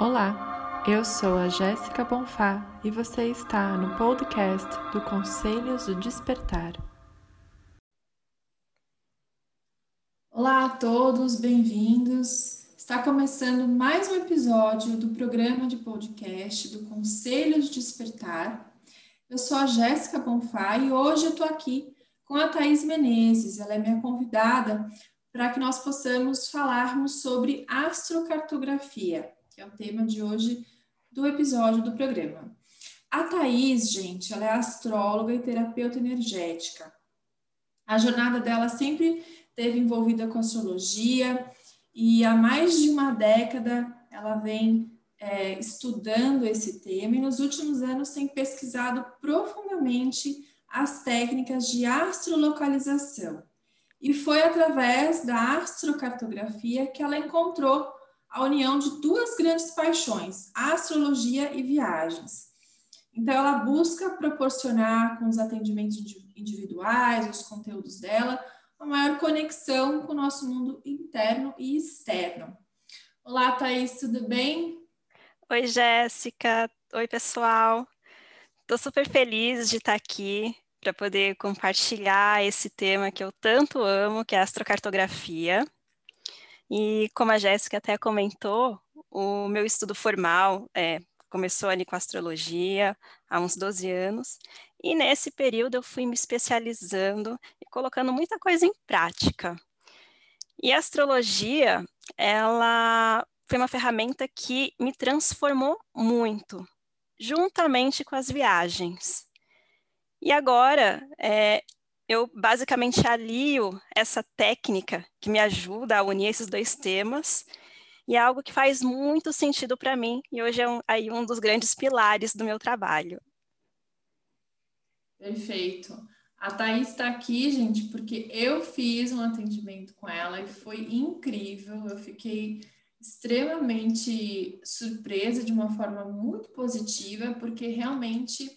Olá, eu sou a Jéssica Bonfá e você está no podcast do Conselhos do Despertar. Olá a todos, bem-vindos. Está começando mais um episódio do programa de podcast do Conselhos do Despertar. Eu sou a Jéssica Bonfá e hoje eu estou aqui com a Thaís Menezes. Ela é minha convidada para que nós possamos falarmos sobre astrocartografia é o tema de hoje do episódio do programa. A Thaís, gente, ela é astróloga e terapeuta energética. A jornada dela sempre esteve envolvida com astrologia e há mais de uma década ela vem é, estudando esse tema e nos últimos anos tem pesquisado profundamente as técnicas de astrolocalização. E foi através da astrocartografia que ela encontrou a união de duas grandes paixões, astrologia e viagens. Então, ela busca proporcionar com os atendimentos individuais, os conteúdos dela, uma maior conexão com o nosso mundo interno e externo. Olá, Thaís, tudo bem? Oi, Jéssica. Oi, pessoal. Estou super feliz de estar aqui para poder compartilhar esse tema que eu tanto amo, que é a astrocartografia. E como a Jéssica até comentou, o meu estudo formal é, começou ali com astrologia há uns 12 anos, e nesse período eu fui me especializando e colocando muita coisa em prática. E a astrologia, ela foi uma ferramenta que me transformou muito, juntamente com as viagens. E agora, é, eu basicamente alio essa técnica que me ajuda a unir esses dois temas e é algo que faz muito sentido para mim e hoje é um, aí um dos grandes pilares do meu trabalho. Perfeito. A Thaís está aqui, gente, porque eu fiz um atendimento com ela e foi incrível. Eu fiquei extremamente surpresa de uma forma muito positiva, porque realmente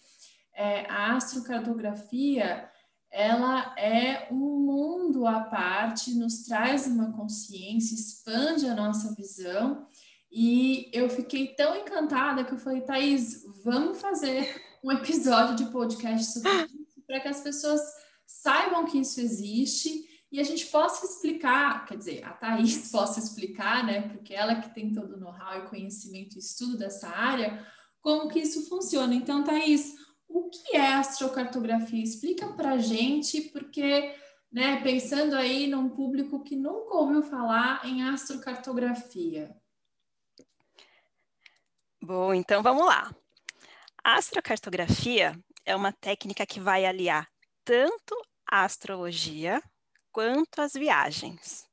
é, a astrocartografia ela é um mundo à parte, nos traz uma consciência, expande a nossa visão. E eu fiquei tão encantada que eu falei, Thaís, vamos fazer um episódio de podcast sobre isso, para que as pessoas saibam que isso existe e a gente possa explicar, quer dizer, a Thaís possa explicar, né, porque ela que tem todo o know-how e conhecimento e estudo dessa área, como que isso funciona. Então, Thaís, o que é astrocartografia? Explica para gente, porque, né, pensando aí num público que nunca ouviu falar em astrocartografia. Bom, então vamos lá. Astrocartografia é uma técnica que vai aliar tanto a astrologia quanto as viagens.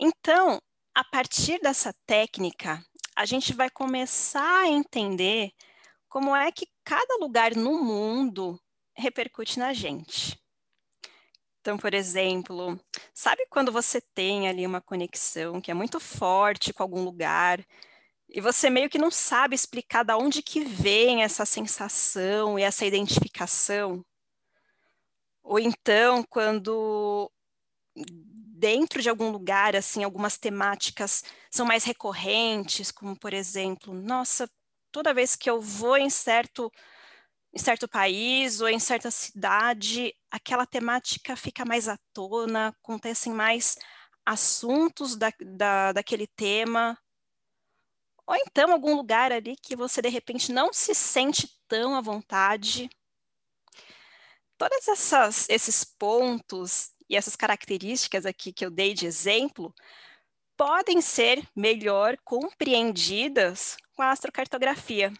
Então, a partir dessa técnica, a gente vai começar a entender como é que cada lugar no mundo repercute na gente. Então, por exemplo, sabe quando você tem ali uma conexão que é muito forte com algum lugar e você meio que não sabe explicar de onde que vem essa sensação e essa identificação? Ou então, quando dentro de algum lugar, assim, algumas temáticas são mais recorrentes, como por exemplo, nossa, toda vez que eu vou em certo, em certo país ou em certa cidade, aquela temática fica mais à tona, acontecem mais assuntos da, da, daquele tema. Ou então algum lugar ali que você de repente não se sente tão à vontade. Todos esses pontos e essas características aqui que eu dei de exemplo podem ser melhor compreendidas com a astrocartografia,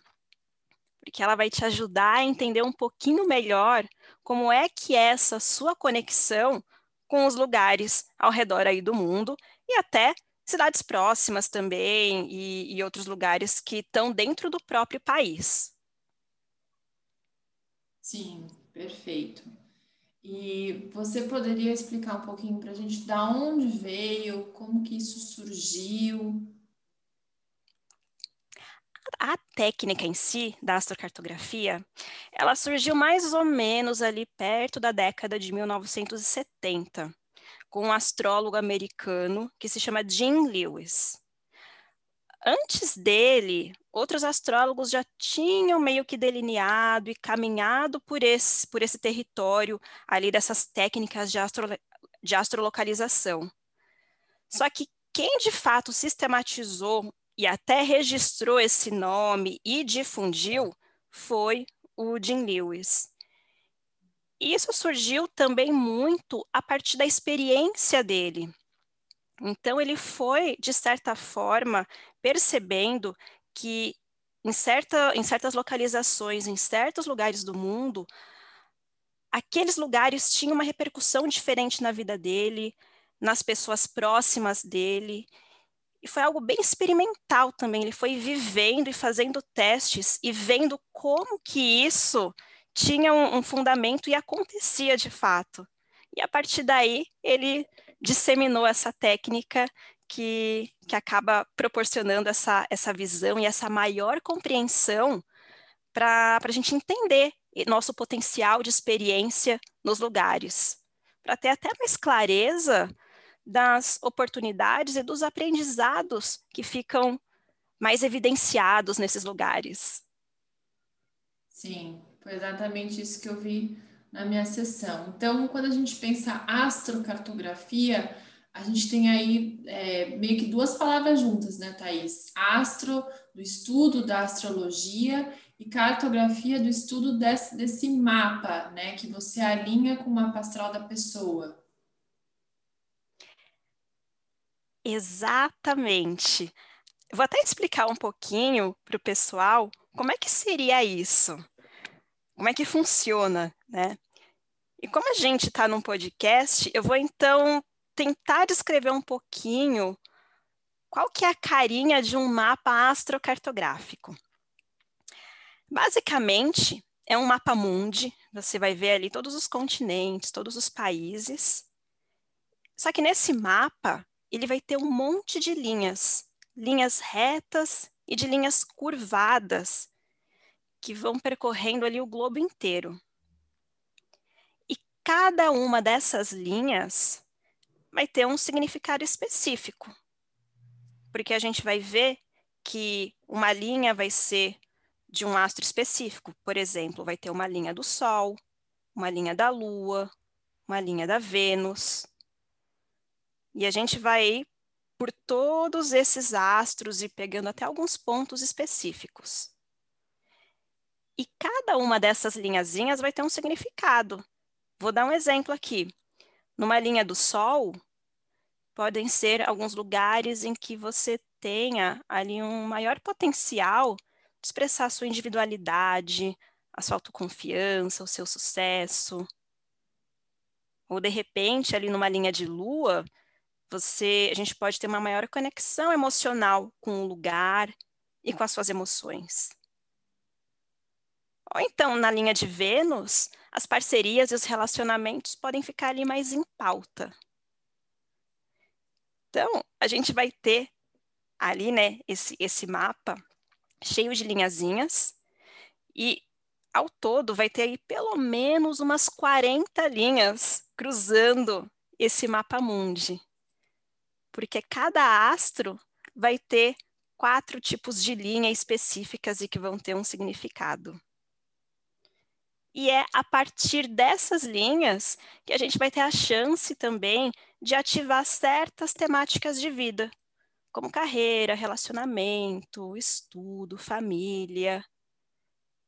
porque ela vai te ajudar a entender um pouquinho melhor como é que é essa sua conexão com os lugares ao redor aí do mundo e até cidades próximas também e, e outros lugares que estão dentro do próprio país. Sim, perfeito. E você poderia explicar um pouquinho para a gente da onde veio, como que isso surgiu? A técnica em si da astrocartografia, ela surgiu mais ou menos ali perto da década de 1970, com um astrólogo americano que se chama Jim Lewis. Antes dele, outros astrólogos já tinham meio que delineado e caminhado por esse, por esse território ali dessas técnicas de, astro, de astrolocalização. Só que quem de fato sistematizou e até registrou esse nome e difundiu foi o Jim Lewis. Isso surgiu também muito a partir da experiência dele. Então, ele foi, de certa forma, percebendo que em, certa, em certas localizações, em certos lugares do mundo, aqueles lugares tinham uma repercussão diferente na vida dele, nas pessoas próximas dele. E foi algo bem experimental também. Ele foi vivendo e fazendo testes e vendo como que isso tinha um, um fundamento e acontecia de fato. E a partir daí, ele disseminou essa técnica que, que acaba proporcionando essa, essa visão e essa maior compreensão para a gente entender nosso potencial de experiência nos lugares, para ter até mais clareza das oportunidades e dos aprendizados que ficam mais evidenciados nesses lugares. Sim, foi exatamente isso que eu vi na minha sessão. Então, quando a gente pensa astrocartografia, a gente tem aí é, meio que duas palavras juntas, né, Thaís? Astro, do estudo da astrologia, e cartografia do estudo desse, desse mapa, né, que você alinha com o mapa astral da pessoa. Exatamente. Eu vou até explicar um pouquinho para o pessoal como é que seria isso como é que funciona, né? E como a gente está num podcast, eu vou então tentar descrever um pouquinho qual que é a carinha de um mapa astrocartográfico. Basicamente, é um mapa mundi, você vai ver ali todos os continentes, todos os países. Só que nesse mapa, ele vai ter um monte de linhas, linhas retas e de linhas curvadas, que vão percorrendo ali o globo inteiro. E cada uma dessas linhas vai ter um significado específico. Porque a gente vai ver que uma linha vai ser de um astro específico. Por exemplo, vai ter uma linha do Sol, uma linha da Lua, uma linha da Vênus. E a gente vai por todos esses astros e pegando até alguns pontos específicos. E cada uma dessas linhazinhas vai ter um significado. Vou dar um exemplo aqui. Numa linha do Sol, podem ser alguns lugares em que você tenha ali um maior potencial de expressar a sua individualidade, a sua autoconfiança, o seu sucesso. Ou de repente, ali numa linha de lua, você, a gente pode ter uma maior conexão emocional com o lugar e com as suas emoções. Ou então, na linha de Vênus, as parcerias e os relacionamentos podem ficar ali mais em pauta. Então, a gente vai ter ali, né, esse, esse mapa cheio de linhazinhas e ao todo vai ter aí pelo menos umas 40 linhas cruzando esse mapa mundi. Porque cada astro vai ter quatro tipos de linha específicas e que vão ter um significado. E é a partir dessas linhas que a gente vai ter a chance também de ativar certas temáticas de vida, como carreira, relacionamento, estudo, família.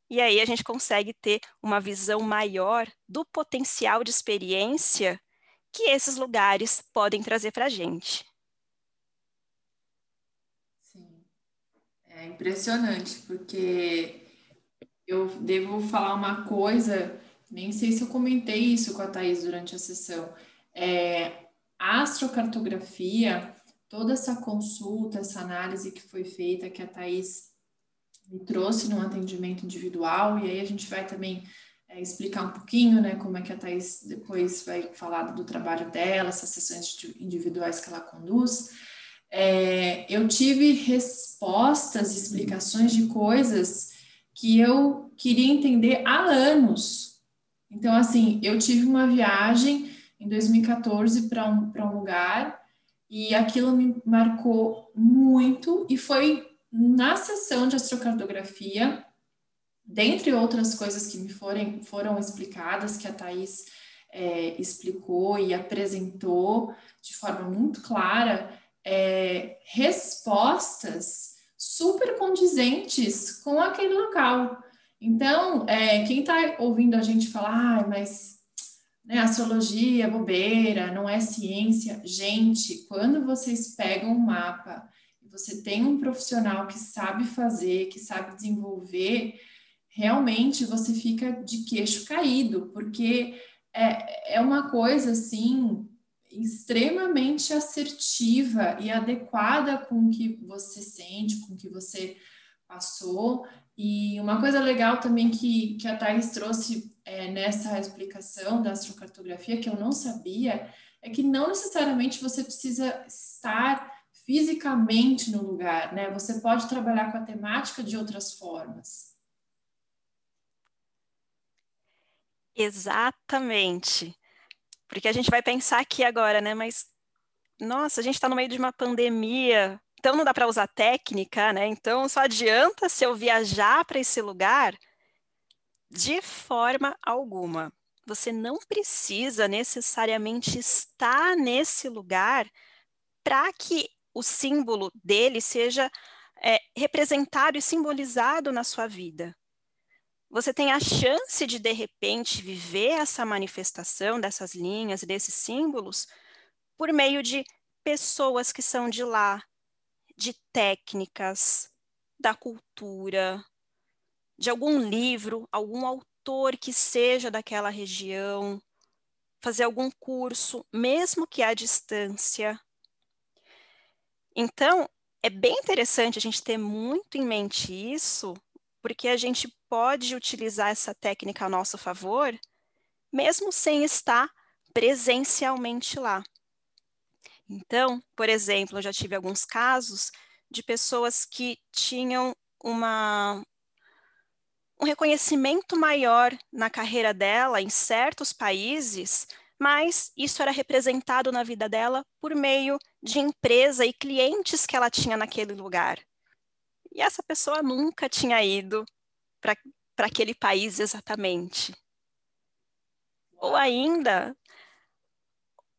E aí a gente consegue ter uma visão maior do potencial de experiência que esses lugares podem trazer para a gente. Sim, é impressionante, porque eu devo falar uma coisa, nem sei se eu comentei isso com a Thais durante a sessão. É, a astrocartografia, toda essa consulta, essa análise que foi feita, que a Thais me trouxe num atendimento individual, e aí a gente vai também é, explicar um pouquinho, né, como é que a Thais depois vai falar do trabalho dela, essas sessões individuais que ela conduz. É, eu tive respostas, explicações de coisas que eu queria entender há anos. Então, assim, eu tive uma viagem em 2014 para um, um lugar E aquilo me marcou muito e foi na sessão de astrocartografia, dentre outras coisas que me forem, foram explicadas, que a Thais é, explicou e apresentou de forma muito clara, é, respostas super condizentes com aquele local. Então, é, quem está ouvindo a gente falar, ah, mas né, astrologia é bobeira, não é ciência. Gente, quando vocês pegam um mapa e você tem um profissional que sabe fazer, que sabe desenvolver, realmente você fica de queixo caído, porque é, é uma coisa assim extremamente assertiva e adequada com o que você sente, com o que você passou. E uma coisa legal também que, que a Thais trouxe é, nessa explicação da astrocartografia, que eu não sabia, é que não necessariamente você precisa estar fisicamente no lugar, né? Você pode trabalhar com a temática de outras formas. Exatamente. Porque a gente vai pensar aqui agora, né? Mas, nossa, a gente está no meio de uma pandemia, então não dá para usar técnica, né? Então só adianta se eu viajar para esse lugar de forma alguma. Você não precisa necessariamente estar nesse lugar para que o símbolo dele seja é, representado e simbolizado na sua vida. Você tem a chance de, de repente, viver essa manifestação dessas linhas, desses símbolos, por meio de pessoas que são de lá, de técnicas, da cultura, de algum livro, algum autor que seja daquela região, fazer algum curso, mesmo que à distância. Então, é bem interessante a gente ter muito em mente isso, porque a gente pode utilizar essa técnica a nosso favor, mesmo sem estar presencialmente lá. Então, por exemplo, eu já tive alguns casos de pessoas que tinham uma, um reconhecimento maior na carreira dela em certos países, mas isso era representado na vida dela por meio de empresa e clientes que ela tinha naquele lugar. E essa pessoa nunca tinha ido para aquele país exatamente. Ou ainda,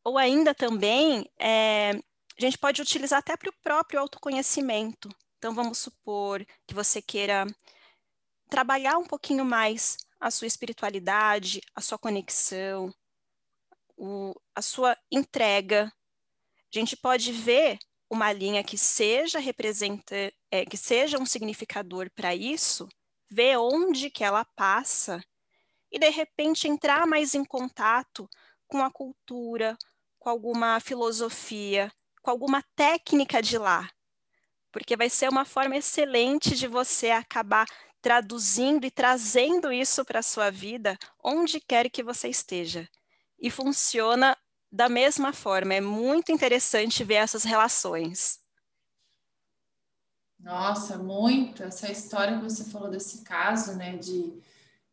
ou ainda também, é, a gente pode utilizar até para o próprio autoconhecimento. Então, vamos supor que você queira trabalhar um pouquinho mais a sua espiritualidade, a sua conexão, o, a sua entrega. A gente pode ver uma linha que seja representa, é, que seja um significador para isso, ver onde que ela passa e de repente entrar mais em contato com a cultura, com alguma filosofia, com alguma técnica de lá, porque vai ser uma forma excelente de você acabar traduzindo e trazendo isso para a sua vida onde quer que você esteja. E funciona da mesma forma, é muito interessante ver essas relações. Nossa, muito. Essa história que você falou desse caso, né, de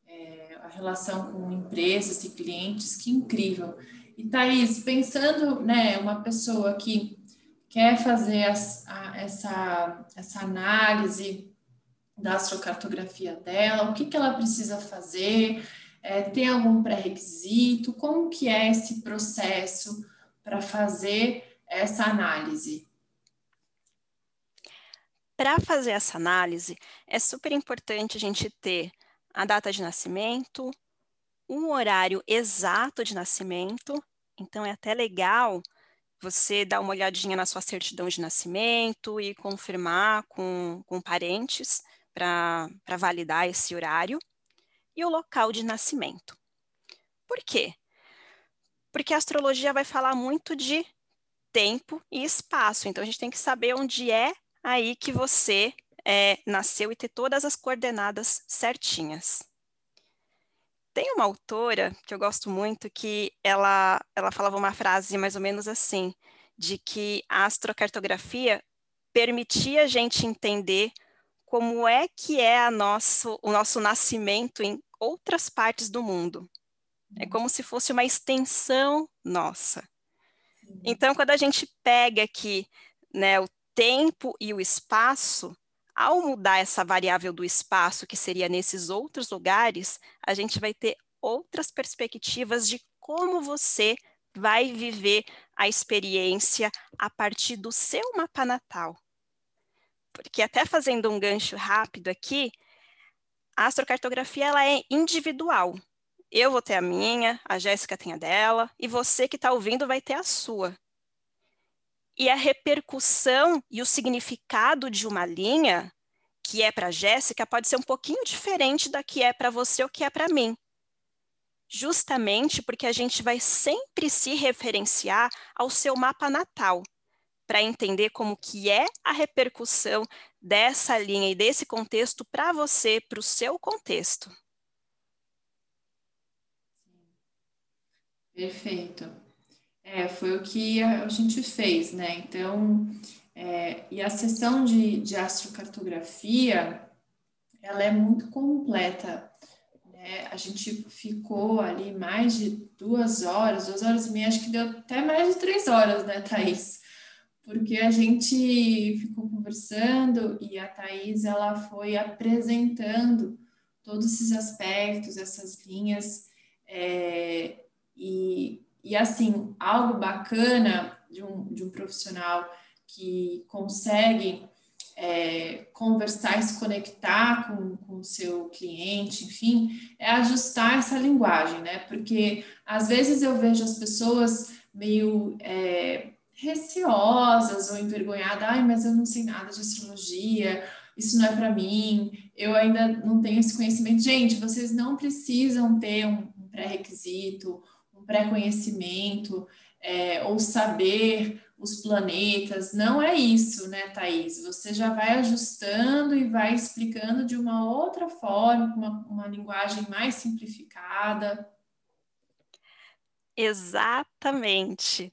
é, a relação com empresas e clientes, que incrível. E Thaís, pensando, né, uma pessoa que quer fazer as, a, essa, essa análise da astrocartografia dela, o que, que ela precisa fazer, é, tem algum pré-requisito, como que é esse processo para fazer essa análise? Para fazer essa análise, é super importante a gente ter a data de nascimento, um horário exato de nascimento. Então é até legal você dar uma olhadinha na sua certidão de nascimento e confirmar com, com parentes para validar esse horário e o local de nascimento. Por quê? Porque a astrologia vai falar muito de tempo e espaço, então a gente tem que saber onde é aí que você é, nasceu e ter todas as coordenadas certinhas. Tem uma autora que eu gosto muito que ela, ela falava uma frase mais ou menos assim, de que a astrocartografia permitia a gente entender como é que é nosso, o nosso nascimento em outras partes do mundo. É como se fosse uma extensão nossa. Então, quando a gente pega aqui né, o tempo e o espaço, ao mudar essa variável do espaço, que seria nesses outros lugares, a gente vai ter outras perspectivas de como você vai viver a experiência a partir do seu mapa natal. Porque até fazendo um gancho rápido aqui, a astrocartografia ela é individual. Eu vou ter a minha, a Jéssica tem a dela, e você que está ouvindo vai ter a sua. E a repercussão e o significado de uma linha, que é para Jéssica, pode ser um pouquinho diferente da que é para você ou que é para mim. Justamente porque a gente vai sempre se referenciar ao seu mapa natal, para entender como que é a repercussão dessa linha e desse contexto para você, para o seu contexto. Perfeito. É, foi o que a gente fez, né? Então, é, e a sessão de, de astrocartografia, ela é muito completa. Né? A gente ficou ali mais de duas horas, duas horas e meia, acho que deu até mais de três horas, né, Thaís? Porque a gente ficou conversando e a Thaís, ela foi apresentando todos esses aspectos, essas linhas, é, e e assim, algo bacana de um, de um profissional que consegue é, conversar e se conectar com, com o seu cliente, enfim, é ajustar essa linguagem, né? Porque às vezes eu vejo as pessoas meio é, receosas ou envergonhadas, ai, mas eu não sei nada de astrologia, isso não é para mim, eu ainda não tenho esse conhecimento. Gente, vocês não precisam ter um, um pré-requisito pré-conhecimento é, ou saber os planetas. Não é isso, né, Thaís? Você já vai ajustando e vai explicando de uma outra forma, com uma, uma linguagem mais simplificada. Exatamente.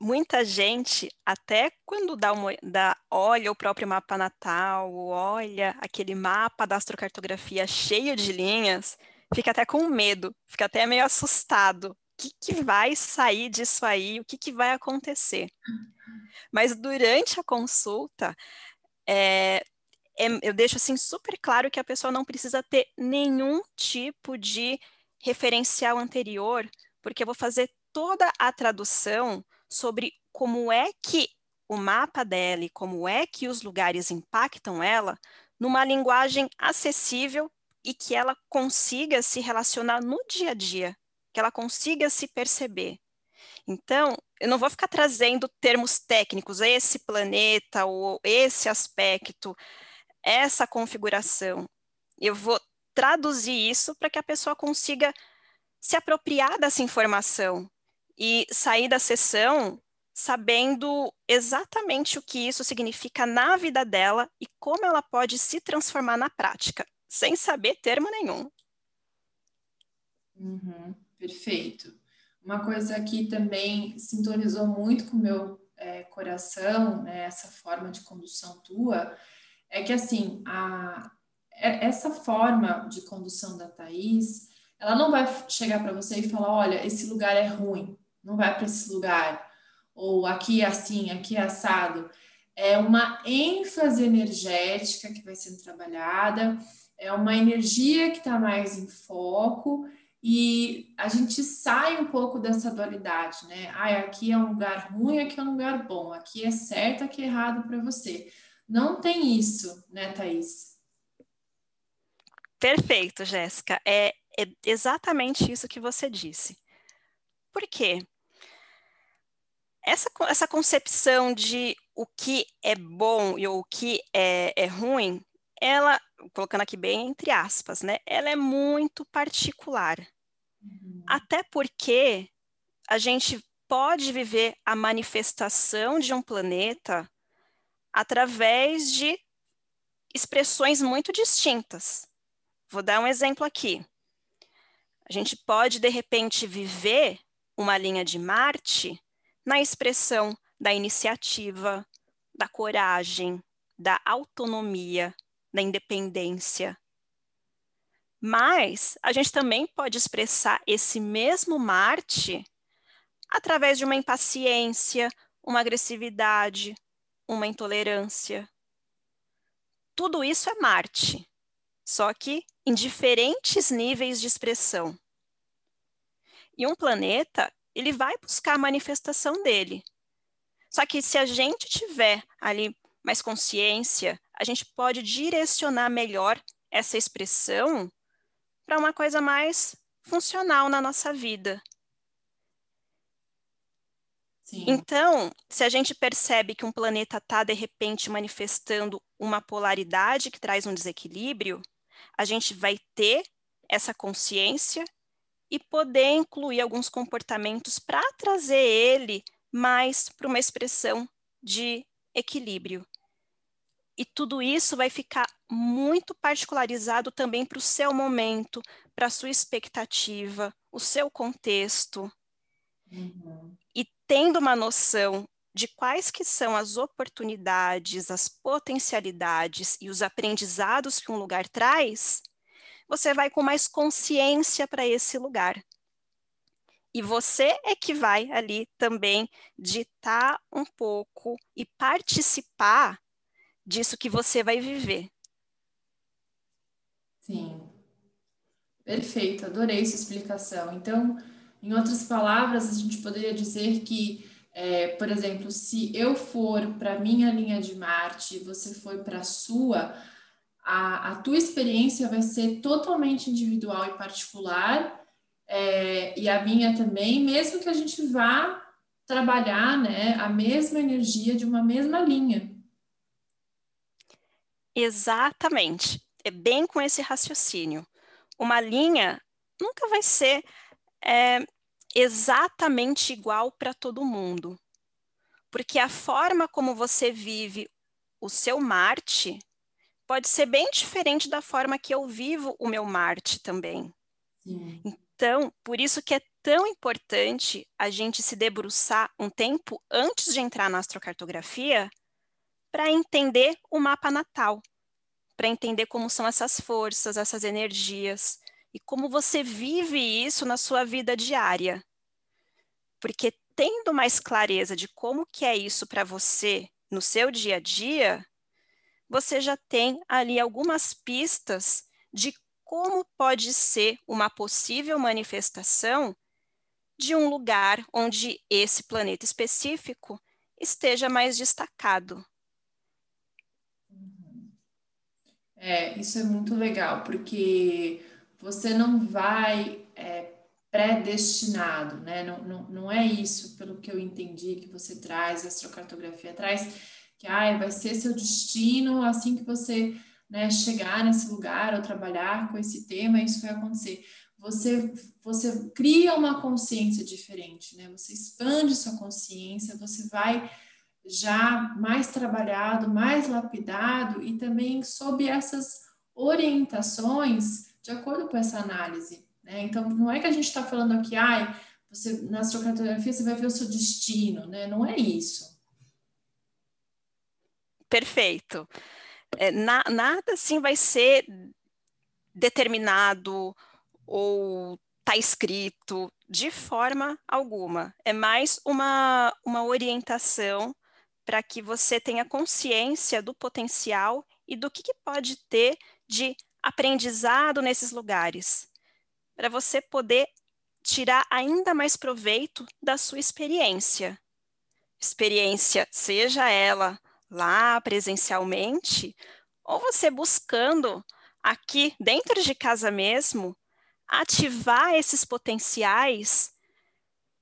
Muita gente, até quando dá uma, dá, olha o próprio mapa natal, olha aquele mapa da astrocartografia cheio de linhas, fica até com medo, fica até meio assustado, que, que vai sair disso aí, o que, que vai acontecer. Mas durante a consulta, é, é, eu deixo assim super claro que a pessoa não precisa ter nenhum tipo de referencial anterior, porque eu vou fazer toda a tradução sobre como é que o mapa dela e como é que os lugares impactam ela numa linguagem acessível e que ela consiga se relacionar no dia a dia que ela consiga se perceber. Então, eu não vou ficar trazendo termos técnicos, esse planeta ou esse aspecto, essa configuração. Eu vou traduzir isso para que a pessoa consiga se apropriar dessa informação e sair da sessão sabendo exatamente o que isso significa na vida dela e como ela pode se transformar na prática, sem saber termo nenhum. Uhum. Perfeito. Uma coisa que também sintonizou muito com o meu é, coração, né, essa forma de condução tua, é que assim, a, é, essa forma de condução da Thaís, ela não vai chegar para você e falar, olha, esse lugar é ruim, não vai para esse lugar, ou aqui é assim, aqui é assado. É uma ênfase energética que vai sendo trabalhada, é uma energia que está mais em foco e a gente sai um pouco dessa dualidade, né? Ah, aqui é um lugar ruim, aqui é um lugar bom, aqui é certo, aqui é errado para você. Não tem isso, né, Thaís? Perfeito, Jéssica. É, é exatamente isso que você disse. Por quê? Essa, essa concepção de o que é bom e o que é, é ruim ela, colocando aqui bem entre aspas, né? Ela é muito particular. Uhum. Até porque a gente pode viver a manifestação de um planeta através de expressões muito distintas. Vou dar um exemplo aqui. A gente pode, de repente, viver uma linha de Marte na expressão da iniciativa, da coragem, da autonomia, da independência. Mas a gente também pode expressar esse mesmo Marte através de uma impaciência, uma agressividade, uma intolerância. Tudo isso é Marte, só que em diferentes níveis de expressão. E um planeta, ele vai buscar a manifestação dele. Só que se a gente tiver ali mais consciência, a gente pode direcionar melhor essa expressão para uma coisa mais funcional na nossa vida. Sim. Então, se a gente percebe que um planeta está, de repente, manifestando uma polaridade que traz um desequilíbrio, a gente vai ter essa consciência e poder incluir alguns comportamentos para trazer ele mais para uma expressão de equilíbrio. E tudo isso vai ficar muito particularizado também para o seu momento, para a sua expectativa, o seu contexto. Uhum tendo uma noção de quais que são as oportunidades, as potencialidades e os aprendizados que um lugar traz, você vai com mais consciência para esse lugar. E você é que vai ali também ditar um pouco e participar disso que você vai viver. Sim. Perfeito, adorei sua explicação. Então, em outras palavras, a gente poderia dizer que, é, por exemplo, se eu for para minha linha de Marte e você for para a sua, a, a tua experiência vai ser totalmente individual e particular, é, e a minha também, mesmo que a gente vá trabalhar né, a mesma energia de uma mesma linha. Exatamente. É bem com esse raciocínio. Uma linha nunca vai ser é exatamente igual para todo mundo. Porque a forma como você vive o seu Marte pode ser bem diferente da forma que eu vivo o meu Marte também. Sim. Então, por isso que é tão importante a gente se debruçar um tempo antes de entrar na astrocartografia para entender o mapa natal, para entender como são essas forças, essas energias, e como você vive isso na sua vida diária. Porque tendo mais clareza de como que é isso para você no seu dia a dia, você já tem ali algumas pistas de como pode ser uma possível manifestação de um lugar onde esse planeta específico esteja mais destacado. É, isso é muito legal, porque você não vai é, predestinado, né? Não, não, não é isso, pelo que eu entendi, que você traz, a astrocartografia traz, que ah, vai ser seu destino assim que você né, chegar nesse lugar ou trabalhar com esse tema, isso vai acontecer. Você, você cria uma consciência diferente, né? Você expande sua consciência, você vai já mais trabalhado, mais lapidado e também sob essas orientações de acordo com essa análise. Né? Então, não é que a gente está falando aqui, ai, você, na astrocartografia você vai ver o seu destino, né? Não é isso. Perfeito. É, na, nada assim vai ser determinado ou está escrito de forma alguma. É mais uma, uma orientação para que você tenha consciência do potencial e do que, que pode ter de aprendizado nesses lugares, para você poder tirar ainda mais proveito da sua experiência. Experiência, seja ela lá presencialmente, ou você buscando aqui dentro de casa mesmo, ativar esses potenciais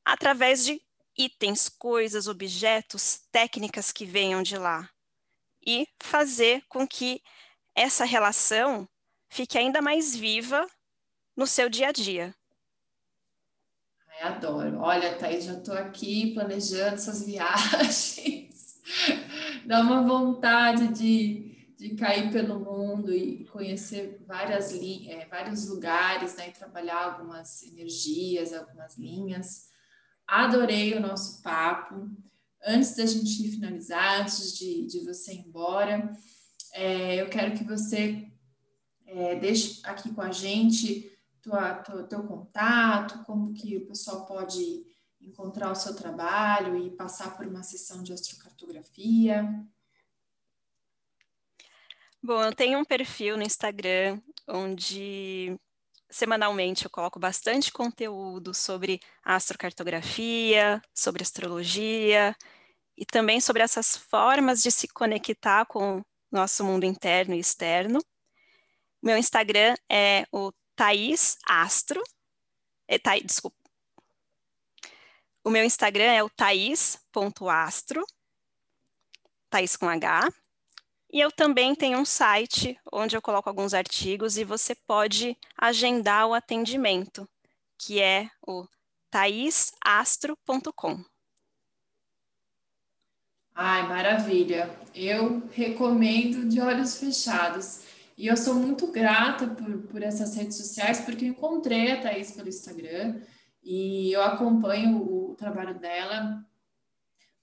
através de itens, coisas, objetos, técnicas que venham de lá e fazer com que essa relação fique ainda mais viva no seu dia a dia. Adoro. Olha, Thaís, já estou aqui planejando essas viagens. Dá uma vontade de, de cair pelo mundo e conhecer várias é, vários lugares, né? E trabalhar algumas energias, algumas linhas. Adorei o nosso papo. Antes da gente finalizar, antes de, de você ir embora, é, eu quero que você é, deixe aqui com a gente tua, tua, teu contato, como que o pessoal pode encontrar o seu trabalho e passar por uma sessão de astrocartografia? Bom, eu tenho um perfil no Instagram onde semanalmente eu coloco bastante conteúdo sobre astrocartografia, sobre astrologia e também sobre essas formas de se conectar com o nosso mundo interno e externo. Meu Instagram é o Thaís Astro. É, Thaís, desculpa. O meu Instagram é o thaís.astro, Thaís com H. E eu também tenho um site onde eu coloco alguns artigos e você pode agendar o atendimento, que é o thaisastro.com. Ai, maravilha! Eu recomendo de olhos fechados. E eu sou muito grata por, por essas redes sociais, porque eu encontrei a Thaís pelo Instagram e eu acompanho o trabalho dela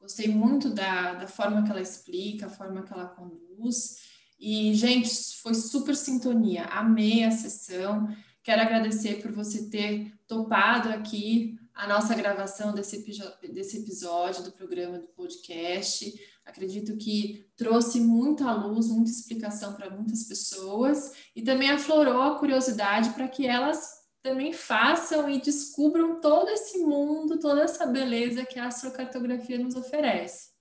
Gostei muito da, da forma que ela explica, a forma que ela conduz. E, gente, foi super sintonia. Amei a sessão. Quero agradecer por você ter topado aqui a nossa gravação desse, desse episódio do programa do podcast. Acredito que trouxe muita luz, muita explicação para muitas pessoas e também aflorou a curiosidade para que elas também façam e descubram todo esse mundo, toda essa beleza que a astrocartografia nos oferece.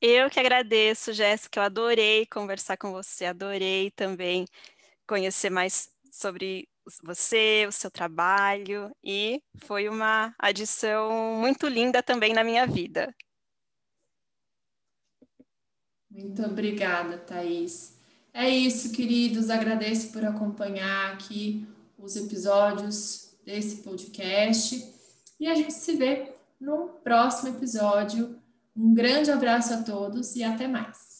Eu que agradeço, Jéssica, eu adorei conversar com você, adorei também conhecer mais sobre você, o seu trabalho, e foi uma adição muito linda também na minha vida. Muito obrigada, Thaís. É isso, queridos. Agradeço por acompanhar aqui os episódios desse podcast. E a gente se vê no próximo episódio. Um grande abraço a todos e até mais.